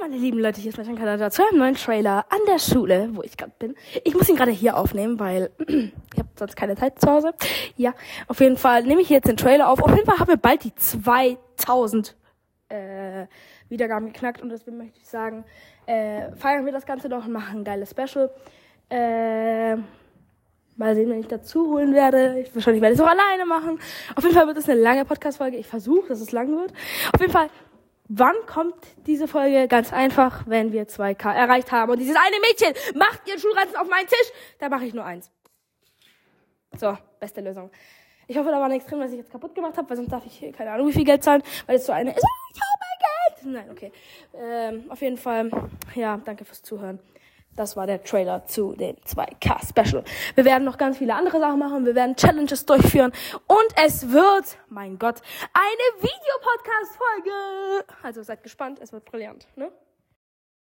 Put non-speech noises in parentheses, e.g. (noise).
meine lieben Leute, hier ist mein Kanada zu einem neuen Trailer an der Schule, wo ich gerade bin. Ich muss ihn gerade hier aufnehmen, weil (clears throat) ich habe sonst keine Zeit zu Hause. Ja, auf jeden Fall nehme ich jetzt den Trailer auf. Auf jeden Fall haben wir bald die 2000 äh, Wiedergaben geknackt und deswegen möchte ich sagen, äh, feiern wir das Ganze noch und machen ein geiles Special. Äh, mal sehen, wenn ich dazu holen werde. Ich, wahrscheinlich werde ich es auch alleine machen. Auf jeden Fall wird es eine lange Podcast-Folge. Ich versuche, dass es lang wird. Auf jeden Fall Wann kommt diese Folge? Ganz einfach, wenn wir 2K erreicht haben. Und dieses eine Mädchen macht ihren Schulranzen auf meinen Tisch. Da mache ich nur eins. So, beste Lösung. Ich hoffe, da war nichts drin, was ich jetzt kaputt gemacht habe, weil sonst darf ich hier keine Ahnung, wie viel Geld zahlen, weil es so eine ist. Ich habe Geld! Nein, okay. Ähm, auf jeden Fall, ja, danke fürs Zuhören. Das war der Trailer zu dem 2K Special. Wir werden noch ganz viele andere Sachen machen. Wir werden Challenges durchführen. Und es wird, mein Gott, eine Videopodcast-Folge. Also seid gespannt. Es wird brillant, ne?